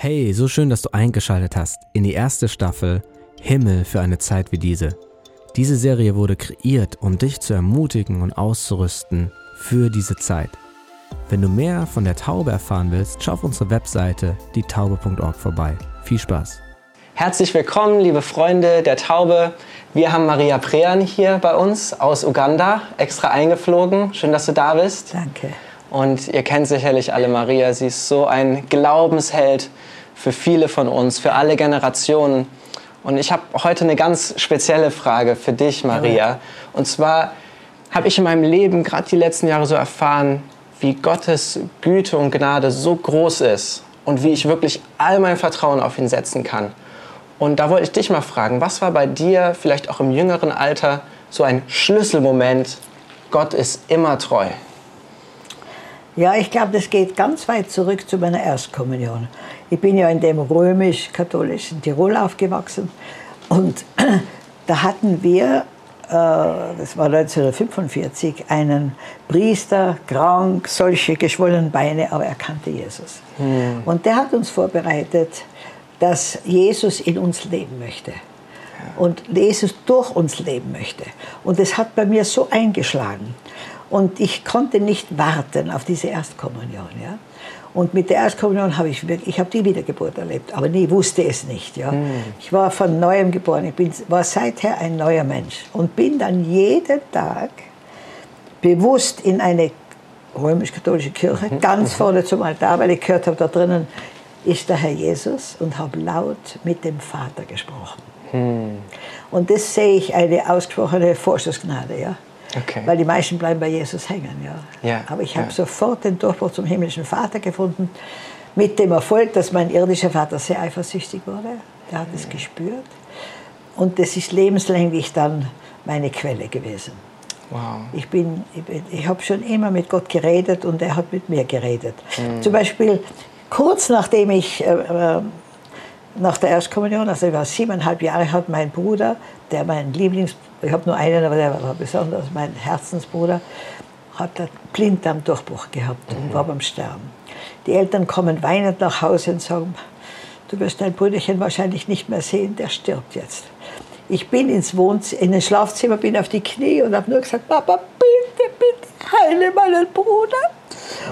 Hey, so schön, dass du eingeschaltet hast in die erste Staffel Himmel für eine Zeit wie diese. Diese Serie wurde kreiert, um dich zu ermutigen und auszurüsten für diese Zeit. Wenn du mehr von der Taube erfahren willst, schau auf unsere Webseite dietaube.org vorbei. Viel Spaß! Herzlich willkommen, liebe Freunde der Taube. Wir haben Maria Prean hier bei uns aus Uganda, extra eingeflogen. Schön, dass du da bist. Danke. Und ihr kennt sicherlich alle Maria. Sie ist so ein Glaubensheld für viele von uns, für alle Generationen. Und ich habe heute eine ganz spezielle Frage für dich, Maria. Und zwar habe ich in meinem Leben gerade die letzten Jahre so erfahren, wie Gottes Güte und Gnade so groß ist und wie ich wirklich all mein Vertrauen auf ihn setzen kann. Und da wollte ich dich mal fragen, was war bei dir vielleicht auch im jüngeren Alter so ein Schlüsselmoment? Gott ist immer treu. Ja, ich glaube, das geht ganz weit zurück zu meiner Erstkommunion. Ich bin ja in dem römisch-katholischen Tirol aufgewachsen und da hatten wir, äh, das war 1945, einen Priester, krank, solche geschwollenen Beine, aber er kannte Jesus. Hm. Und der hat uns vorbereitet, dass Jesus in uns leben möchte und Jesus durch uns leben möchte. Und das hat bei mir so eingeschlagen. Und ich konnte nicht warten auf diese Erstkommunion. Ja? Und mit der Erstkommunion habe ich wirklich, ich habe die Wiedergeburt erlebt, aber nie wusste es nicht. Ja? Mhm. Ich war von neuem geboren, ich bin, war seither ein neuer Mensch und bin dann jeden Tag bewusst in eine römisch-katholische Kirche, mhm. ganz vorne zum Altar, weil ich gehört habe, da drinnen ist der Herr Jesus und habe laut mit dem Vater gesprochen. Mhm. Und das sehe ich eine ausgesprochene Vorschussgnade. Ja? Okay. Weil die meisten bleiben bei Jesus hängen. Ja. ja Aber ich habe ja. sofort den Durchbruch zum himmlischen Vater gefunden. Mit dem Erfolg, dass mein irdischer Vater sehr eifersüchtig wurde. Der hat es ja. gespürt. Und das ist lebenslänglich dann meine Quelle gewesen. Wow. Ich, bin, ich, bin, ich habe schon immer mit Gott geredet und er hat mit mir geredet. Mhm. Zum Beispiel kurz nachdem ich äh, äh nach der Erstkommunion, also ich war siebeneinhalb Jahre, hat mein Bruder, der mein Lieblings, ich habe nur einen, aber der war besonders mein Herzensbruder, hat einen Blinddarmdurchbruch gehabt und mhm. war beim Sterben. Die Eltern kommen weinend nach Hause und sagen, du wirst dein Brüderchen wahrscheinlich nicht mehr sehen, der stirbt jetzt. Ich bin ins Wohnzimmer, in den Schlafzimmer, bin auf die Knie und habe nur gesagt, Papa, bitte, bitte, heile meinen Bruder.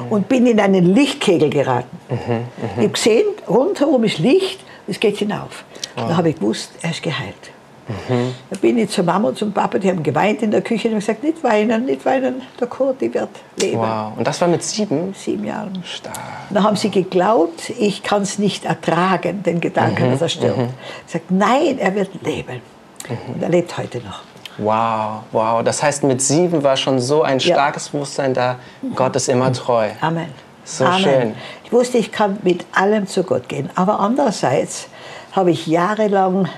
Mhm. Und bin in einen Lichtkegel geraten. Mhm, mh. Ich habe gesehen, rundherum ist Licht es geht hinauf. Oh. Da habe ich gewusst, er ist geheilt. Mhm. Da bin ich zur Mama und zum Papa, die haben geweint in der Küche und haben gesagt, nicht weinen, nicht weinen, der Kurt, wird leben. Wow. Und das war mit sieben? Sieben Jahren. Stark. Da haben sie geglaubt, ich kann es nicht ertragen, den Gedanken, mhm. dass er stirbt. Mhm. gesagt, nein, er wird leben. Mhm. Und er lebt heute noch. Wow, wow. Das heißt, mit sieben war schon so ein starkes ja. Bewusstsein da, Gott ist immer treu. Amen. So Amen. schön. Ich wusste, ich kann mit allem zu Gott gehen. Aber andererseits habe ich jahrelang,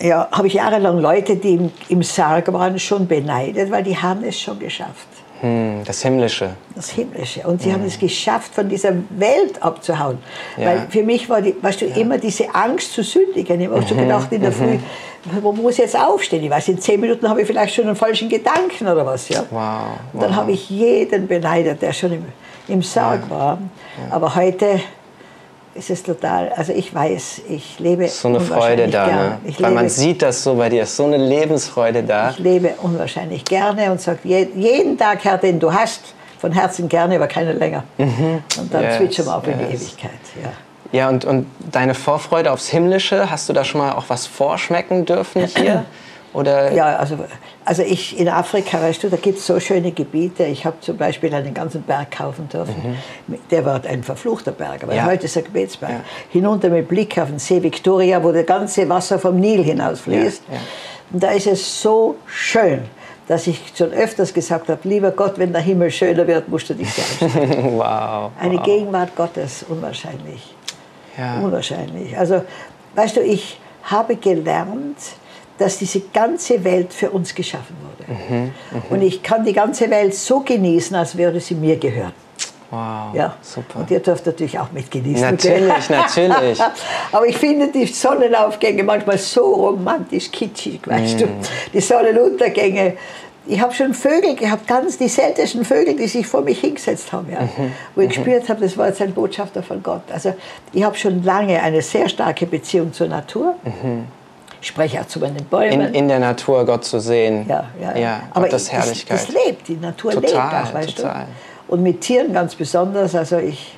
ja, habe ich jahrelang Leute, die im, im Sarg waren, schon beneidet, weil die haben es schon geschafft. Hm, das Himmlische. Das Himmlische. Und sie hm. haben es geschafft, von dieser Welt abzuhauen. Ja. Weil für mich war die, weißt du, ja. immer diese Angst zu sündigen. Ich habe mhm. so gedacht in der mhm. Früh, wo muss ich jetzt aufstehen? Ich weiß, in zehn Minuten habe ich vielleicht schon einen falschen Gedanken oder was. Ja? Wow. wow. Dann habe ich jeden beneidet, der schon im im Sarg ja. war. Ja. Aber heute ist es total, also ich weiß, ich lebe So eine Freude da, ne? Weil lebe, man sieht das so bei dir, so eine Lebensfreude da. Ich lebe unwahrscheinlich gerne und sage jeden Tag, Herr, den du hast, von Herzen gerne, aber keine länger. Mhm. Und dann yes, switchen wir auf yes. in die Ewigkeit. Ja. Ja, und, und deine Vorfreude aufs Himmlische, hast du da schon mal auch was vorschmecken dürfen hier? Oder? Ja, also, also ich in Afrika, weißt du, da gibt es so schöne Gebiete. Ich habe zum Beispiel einen ganzen Berg kaufen dürfen. Mhm. Der war ein verfluchter Berg, aber ja. heute ist er Gebetsberg. Ja. Hinunter mit Blick auf den See Victoria, wo das ganze Wasser vom Nil hinausfließt. Ja. Und da ist es so schön, dass ich schon öfters gesagt habe, lieber Gott, wenn der Himmel schöner wird, musst du dich selbst. wow. Eine wow. Gegenwart Gottes, unwahrscheinlich. Unwahrscheinlich. Also, weißt du, ich habe gelernt, dass diese ganze Welt für uns geschaffen wurde. Mhm, mh. Und ich kann die ganze Welt so genießen, als würde sie mir gehören. Wow, ja. super. Und ihr dürft natürlich auch mitgenießen. Natürlich, natürlich. Aber ich finde die Sonnenaufgänge manchmal so romantisch kitschig, weißt mm. du. Die Sonnenuntergänge. ich habe schon Vögel gehabt, ganz die seltensten Vögel, die sich vor mich hingesetzt haben, ja, Mhm. wo ich gespürt habe, das war jetzt ein Botschafter von Gott. Also ich habe schon lange eine sehr starke Beziehung zur Natur. Ich spreche auch zu meinen Bäumen. In, in der Natur Gott zu sehen. ja, ja, ja aber Gottes ich- Herrlichkeit. Das, das lebt, die Natur lebt Total, auch, weißt total. du. Und mit Tieren ganz besonders, also ich,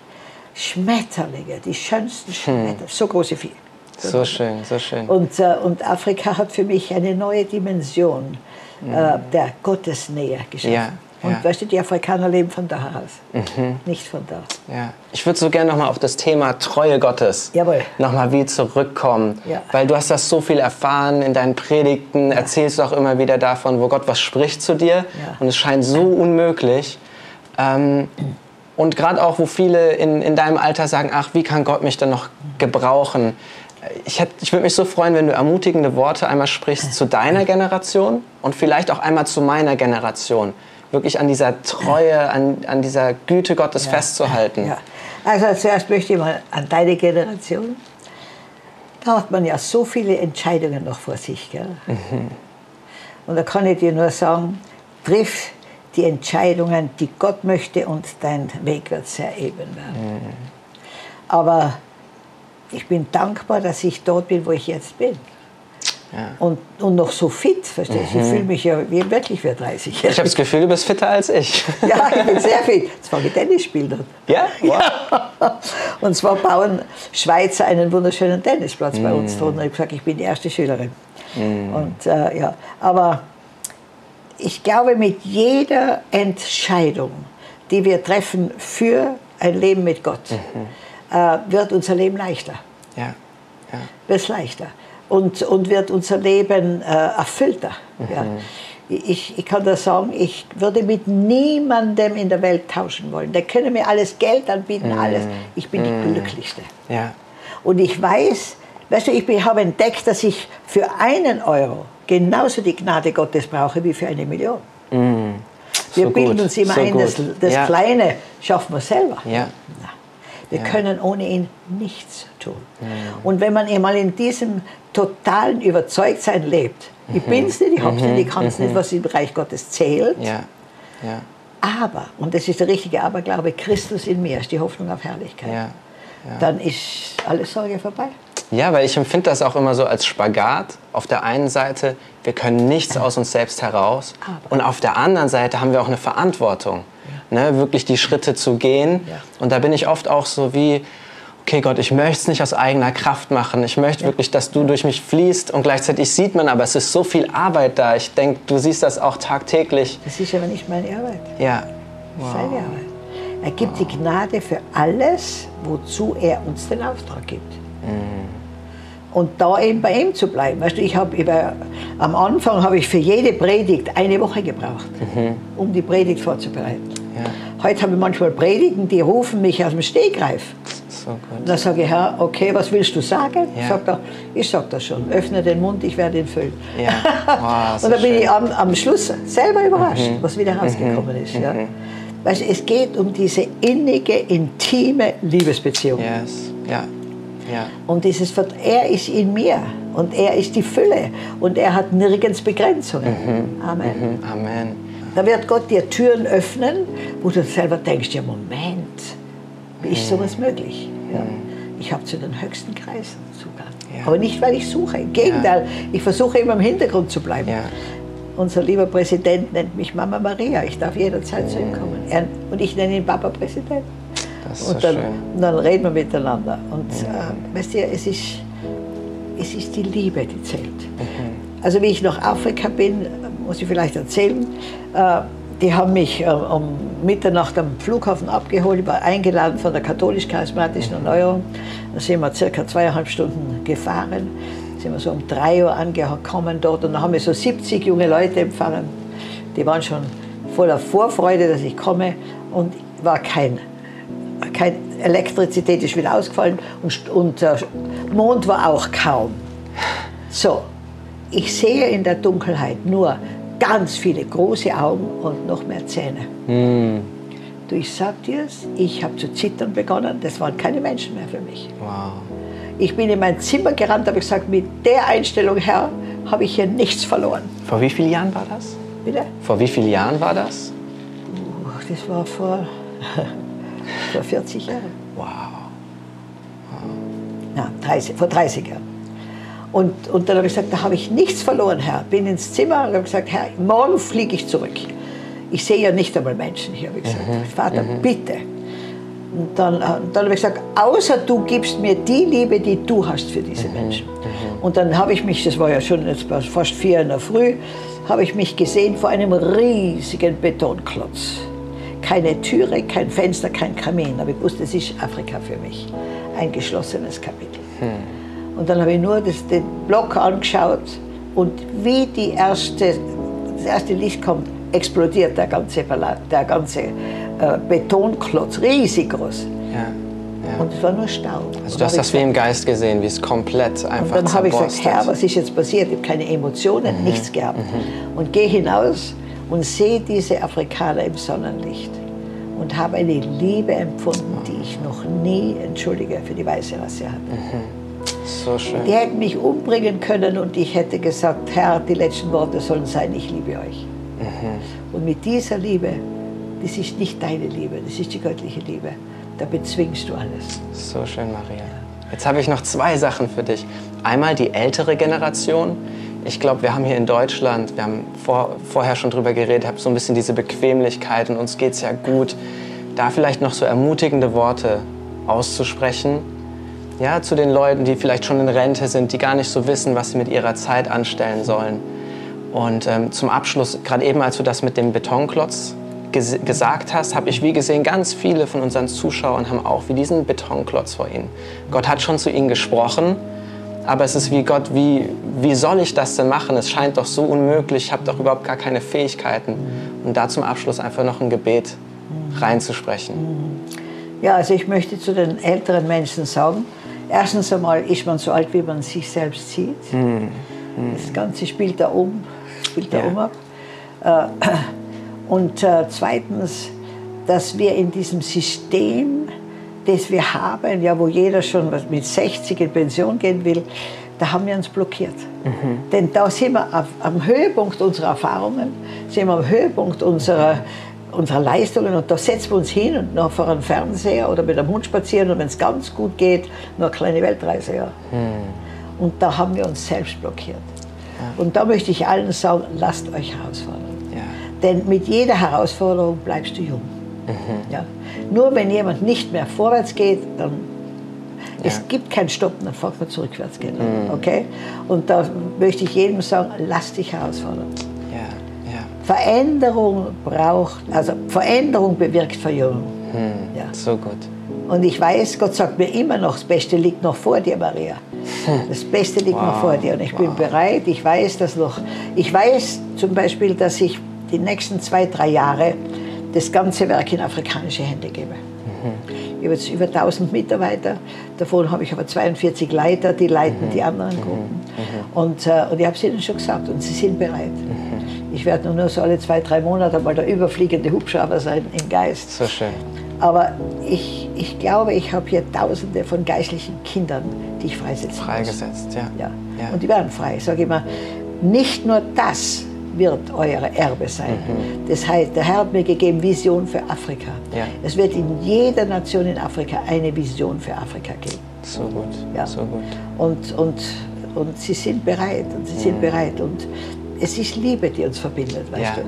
Schmetterlinge, die schönsten Schmetterlinge, so große Vieh. so schön, so schön. Und, äh, und Afrika hat für mich eine neue Dimension äh, der Gottesnähe geschaffen. Ja, und ja. Mhm. weißt du, die Afrikaner leben von da aus, nicht von da. Ja. Ich würde so gerne nochmal auf das Thema Treue Gottes nochmal wie zurückkommen. Ja. Weil du hast das so viel erfahren in deinen Predigten, erzählst du auch immer wieder davon, wo Gott was spricht zu dir. Ja. Und es scheint so unmöglich. Ähm, und gerade auch, wo viele in, in deinem Alter sagen, ach, wie kann Gott mich denn noch gebrauchen? Ich, hätt- ich würde mich so freuen, wenn du ermutigende Worte einmal sprichst zu deiner Generation und vielleicht auch einmal zu meiner Generation. Wirklich an dieser Treue, an, an dieser Güte Gottes festzuhalten. Ja. Also zuerst möchte ich mal an deine Generation. Da hat man ja so viele Entscheidungen noch vor sich. Gell? Und da kann ich dir nur sagen, triff die Entscheidungen, die Gott möchte und dein Weg wird sehr eben werden. Aber ich bin dankbar, dass ich dort bin, wo ich jetzt bin. Und, und noch so fit, verstehst du? Ich fühle mich ja wie, wirklich wie 30. Ich habe das Gefühl, du bist fitter als ich. Ja, ich bin sehr fit. Jetzt fange ich Tennis spielen an. Ja? Wow. Und zwar bauen Schweizer einen wunderschönen Tennisplatz bei uns drunter. Ich habe gesagt, ich bin die erste Schülerin. Und, äh, ja. Aber ich glaube, mit jeder Entscheidung, die wir treffen für ein Leben mit Gott, äh, wird unser Leben leichter. Ja. ja. Wird es leichter. Und, und wird unser Leben äh, erfüllter. Ja. Ich, ich kann das sagen, ich würde mit niemandem in der Welt tauschen wollen. Der könne mir alles Geld anbieten, alles. Ich bin die Glücklichste. Ja. Und ich weiß, weißt du, ich habe entdeckt, dass ich für einen Euro genauso die Gnade Gottes brauche wie für eine Million. Wir So bilden gut, uns immer so ein, das, das Ja. Kleine schaffen wir selber. Ja. Wir können ohne ihn nichts tun. Und wenn man einmal in diesem totalen Überzeugtsein lebt, ich bin's nicht, ich hab's nicht, ich kann's nicht, was im Reich Gottes zählt, Ja. Ja. aber, und das ist der richtige Aberglaube, Christus in mir ist die Hoffnung auf Herrlichkeit, Ja. dann ist alle Sorge vorbei. Ja, weil ich empfinde das auch immer so als Spagat. Auf der einen Seite, wir können nichts aus uns selbst heraus. Aber- Und auf der anderen Seite haben wir auch eine Verantwortung, ne, wirklich die Schritte zu gehen. Ja. Und da bin ich oft auch so wie, okay Gott, ich möchte es nicht aus eigener Kraft machen. Ich möchte wirklich, dass du durch mich fließt. Und gleichzeitig sieht man aber, es ist so viel Arbeit da. Ich denke, du siehst das auch tagtäglich. Das ist aber nicht meine Arbeit, Ja, ist seine Arbeit. Er gibt die Gnade für alles, wozu er uns den Auftrag gibt. Und da eben bei ihm zu bleiben. Weißt du, ich habe über, am Anfang habe ich für jede Predigt eine Woche gebraucht, um die Predigt vorzubereiten. Ja. Heute habe ich manchmal Predigen, die rufen mich aus dem Stegreif. so gut. Und dann sage ich, Herr, okay, was willst du sagen? Ja. Sagt er, ich sage das schon, öffne den Mund, ich werde ihn füllen. Ja. Wow, und dann bin schön. Mhm. ich am, am Schluss selber überrascht, was wieder rausgekommen ist. Ja. Weißt, du, es geht um diese innige, intime Liebesbeziehung. Yes, ja, ja. Und dieses, er ist in mir und er ist die Fülle und er hat nirgends Begrenzungen. Mhm. Amen. Amen. Da wird Gott dir Türen öffnen, wo du selber denkst, ja Moment, wie ist sowas möglich? Ja. Ich habe zu den höchsten Kreisen Zugang. Ja. Aber nicht, weil ich suche. Im Gegenteil, ich versuche immer im Hintergrund zu bleiben. Ja. Unser lieber Präsident nennt mich Mama Maria. Ich darf jederzeit zu ihm kommen. Er, und ich nenne ihn Papa Präsident. Das ist so Und dann, schön. und dann reden wir miteinander. Und äh, weißt du, es ist, es ist die Liebe, die zählt. Mhm. Also wie ich nach Afrika bin, muss ich vielleicht erzählen, äh, die haben mich äh, um Mitternacht am Flughafen abgeholt, war eingeladen von der katholisch-charismatischen Erneuerung. Da sind wir circa zweieinhalb Stunden gefahren, sind wir so um drei Uhr angekommen dort und dann haben wir so 70 junge Leute empfangen. Die waren schon voller Vorfreude, dass ich komme und war kein keine Elektrizität ist wieder ausgefallen und, und äh, Mond war auch kaum. So, ich sehe in der Dunkelheit nur ganz viele große Augen und noch mehr Zähne. Du, ich sag dir's, ich habe zu zittern begonnen, das waren keine Menschen mehr für mich. Wow. Ich bin in mein Zimmer gerannt, habe gesagt, mit der Einstellung, Herr, habe ich hier nichts verloren. Vor wie vielen Jahren war das? Bitte? Vor wie vielen Jahren war das? Das war vor, vor 40 Jahren. Wow. Ja, 30, vor 30 Jahren. Und, und dann habe ich gesagt, da habe ich nichts verloren, Herr. Bin ins Zimmer und habe gesagt, Herr, morgen fliege ich zurück. Ich sehe ja nicht einmal Menschen hier, habe ich gesagt. Vater, bitte. Und dann, äh, dann habe ich gesagt, außer du gibst mir die Liebe, die du hast für diese Menschen. Und dann habe ich mich, das war ja schon jetzt fast vier in der Früh, habe ich mich gesehen vor einem riesigen Betonklotz. Keine Türe, kein Fenster, kein Kamin. Aber ich wusste, das ist Afrika für mich. Ein geschlossenes Kapitel. Und dann habe ich nur das, den Block angeschaut und wie die erste, das erste Licht kommt, explodiert der ganze, der ganze äh, Betonklotz, riesig groß. Ja. ja. Und es war nur Staub. Also Und du hast das wie im Geist gesehen, wie es komplett und einfach dann habe ich gesagt. Herr, was ist jetzt passiert? Ich habe keine Emotionen, Mhm. nichts gehabt. Und gehe hinaus und sehe diese Afrikaner im Sonnenlicht und habe eine Liebe empfunden, die ich noch nie, entschuldige, für die weiße Rasse hatte. So schön. Die hätten mich umbringen können und ich hätte gesagt, Herr, die letzten Worte sollen sein, ich liebe euch. Und mit dieser Liebe, das ist nicht deine Liebe, das ist die göttliche Liebe, da bezwingst du alles. So schön, Maria. Jetzt habe ich noch zwei Sachen für dich. Einmal die ältere Generation. Ich glaube, wir haben hier in Deutschland, wir haben vor, vorher schon drüber geredet, habe so ein bisschen diese Bequemlichkeit und uns geht es ja gut. Da vielleicht noch so ermutigende Worte auszusprechen. Ja, zu den Leuten, die vielleicht schon in Rente sind, die gar nicht so wissen, was sie mit ihrer Zeit anstellen sollen. Und ähm, zum Abschluss, gerade eben, als du das mit dem Betonklotz ges gesagt hast, habe ich wie gesehen, ganz viele von unseren Zuschauern haben auch wie diesen Betonklotz vor ihnen. Gott hat schon zu ihnen gesprochen, aber es ist wie Gott, wie, wie soll ich das denn machen? Es scheint doch so unmöglich, ich habe doch überhaupt gar keine Fähigkeiten. Und da zum Abschluss einfach noch ein Gebet reinzusprechen. Ja, also ich möchte zu den älteren Menschen sagen, erstens einmal ist man so alt, wie man sich selbst sieht. Das Ganze spielt da um, spielt da Ja. um ab. Äh, Und äh, zweitens, dass wir in diesem System, das wir haben, ja, wo jeder schon mit 60 in Pension gehen will, da haben wir uns blockiert. Denn da sind wir am Höhepunkt unserer Erfahrungen, sind wir am Höhepunkt unserer, unserer Leistungen und da setzen wir uns hin und noch vor einem Fernseher oder mit einem Hund spazieren und wenn es ganz gut geht, nur eine kleine Weltreise. Ja. Und da haben wir uns selbst blockiert. Und da möchte ich allen sagen, lasst euch herausfordern. Ja. Denn mit jeder Herausforderung bleibst du jung. Ja. Nur wenn jemand nicht mehr vorwärts geht, dann es gibt kein Stoppen, dann fängt man zurückwärts gehen. Okay? Und da möchte ich jedem sagen, lass dich herausfordern. Veränderung braucht, also Veränderung bewirkt Verjüngung. Ja. So gut. Und ich weiß, Gott sagt mir immer noch, das Beste liegt noch vor dir, Maria. Das Beste liegt noch vor dir. Und ich bin bereit, ich weiß das noch. Ich weiß zum Beispiel, dass ich die nächsten zwei, drei Jahre das ganze Werk in afrikanische Hände gebe. Ich habe jetzt über 1000 Mitarbeiter, davon habe ich aber 42 Leiter, die leiten die anderen Gruppen. Und, äh, und ich habe es ihnen schon gesagt und sie sind bereit. Ich werde nur so alle zwei, drei Monate mal der überfliegende Hubschrauber sein im Geist. So schön. Aber ich, ich glaube, ich habe hier Tausende von geistlichen Kindern, die ich freisetzen muss. Freigesetzt, ja. Ja. Ja. Und die werden frei. Ich sage immer, nicht nur das wird euer Erbe sein. Das heißt, der Herr hat mir gegeben Vision für Afrika. Mhm. Ja. Es wird in jeder Nation in Afrika eine Vision für Afrika geben. So gut. Ja. So gut. Und, und, und sie sind bereit und sie sind bereit. Und es ist Liebe, die uns verbindet, weißt Ja. du.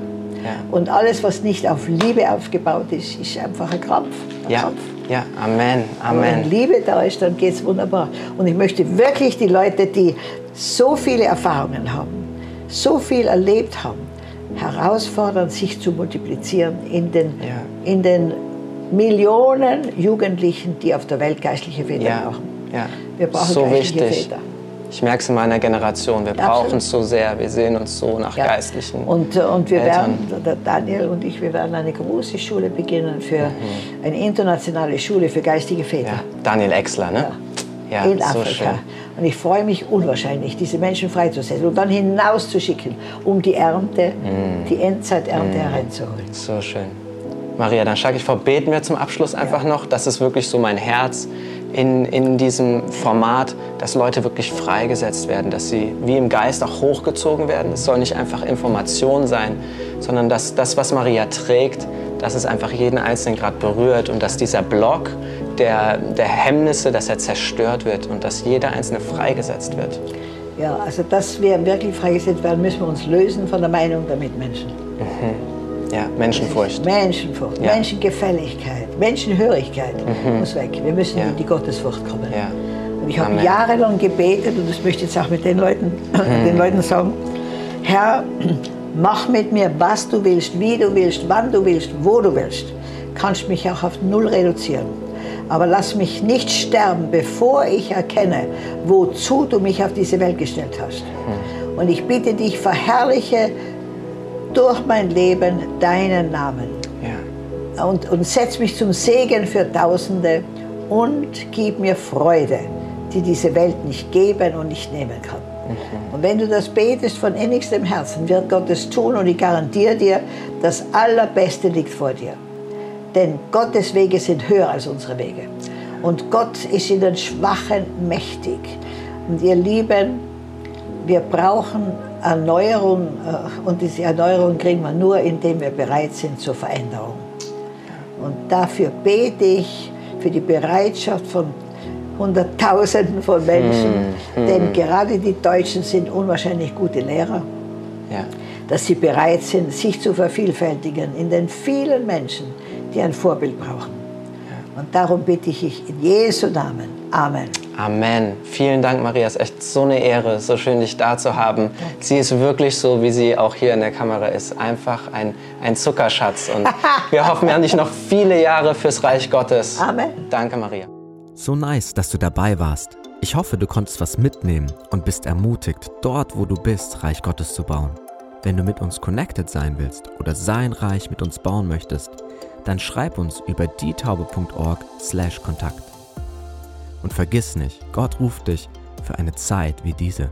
Ja. Und alles, was nicht auf Liebe aufgebaut ist, ist einfach ein Krampf. Ein Ja. Krampf. Ja. Amen. Aber wenn Amen. Liebe da ist, dann geht es wunderbar. Und ich möchte wirklich die Leute, die so viele Erfahrungen haben, so viel erlebt haben, herausfordern, sich zu multiplizieren in den, Ja. in den Millionen Jugendlichen, die auf der Welt geistliche Väter Ja. brauchen. Ja. Wir brauchen so geistliche wichtig. Väter. Ich merke es in meiner Generation. Wir Ja, brauchen es so sehr. Wir sehen uns so nach Ja. geistlichen. Und, äh, und wir Eltern. werden, Daniel und ich, wir werden eine große Schule beginnen für Mhm. eine internationale Schule für geistige Väter. ja. Daniel Exler, ne? Ja, in so Afrika. schön. Und ich freue mich unwahrscheinlich, diese Menschen freizusetzen und dann hinauszuschicken, um die Ernte, Mm. die Endzeiternte hereinzuholen. So schön. Maria, dann schlage ich vor, beten wir zum Abschluss einfach noch. Das ist wirklich so mein Herz. In, in diesem Format, dass Leute wirklich freigesetzt werden, dass sie wie im Geist auch hochgezogen werden. Es soll nicht einfach Information sein, sondern dass das, was Maria trägt, dass es einfach jeden Einzelnen gerade berührt und dass dieser Block der, der Hemmnisse, dass er zerstört wird und dass jeder Einzelne freigesetzt wird. Ja, also dass wir wirklich freigesetzt werden, müssen wir uns lösen von der Meinung der Mitmenschen. Mhm. Ja, Menschenfurcht. Menschenfurcht, ja. Menschengefälligkeit, Menschenhörigkeit mhm. muss weg. Wir müssen ja. in die Gottesfurcht kommen. Ja. Und ich habe jahrelang gebetet und das möchte ich jetzt auch mit den Leuten, mhm. den Leuten sagen, Herr, mach mit mir, was du willst, wie du willst, wann du willst, wo du willst. Kannst mich auch auf null reduzieren. Aber lass mich nicht sterben, bevor ich erkenne, wozu du mich auf diese Welt gestellt hast. Hm. Und ich bitte dich, verherrliche durch mein Leben deinen Namen. Und, und setz mich zum Segen für Tausende und gib mir Freude, die diese Welt nicht geben und nicht nehmen kann. Mhm. Und wenn du das betest von innigstem Herzen, wird Gott es tun und ich garantiere dir, das Allerbeste liegt vor dir. Denn Gottes Wege sind höher als unsere Wege. Und Gott ist in den Schwachen mächtig. Und ihr Lieben, wir brauchen Erneuerung äh, und diese Erneuerung kriegen wir nur, indem wir bereit sind zur Veränderung. Und dafür bete ich für die Bereitschaft von Hunderttausenden von Menschen, hm, hm. denn gerade die Deutschen sind unwahrscheinlich gute Lehrer, ja. dass sie bereit sind, sich zu vervielfältigen in den vielen Menschen, die ein Vorbild brauchen. Und darum bitte ich in Jesu Namen. Amen. Amen. Vielen Dank, Maria. Es ist echt so eine Ehre, so schön dich da zu haben. Sie ist wirklich so, wie sie auch hier in der Kamera ist. Einfach ein, ein Zuckerschatz. Und wir hoffen ja nicht noch viele Jahre fürs Reich Gottes. Amen. Danke, Maria. So nice, dass du dabei warst. Ich hoffe, du konntest was mitnehmen und bist ermutigt, dort, wo du bist, Reich Gottes zu bauen. Wenn du mit uns connected sein willst oder sein Reich mit uns bauen möchtest, dann schreib uns über dietaube.org/kontakt. Und vergiss nicht, Gott ruft dich für eine Zeit wie diese.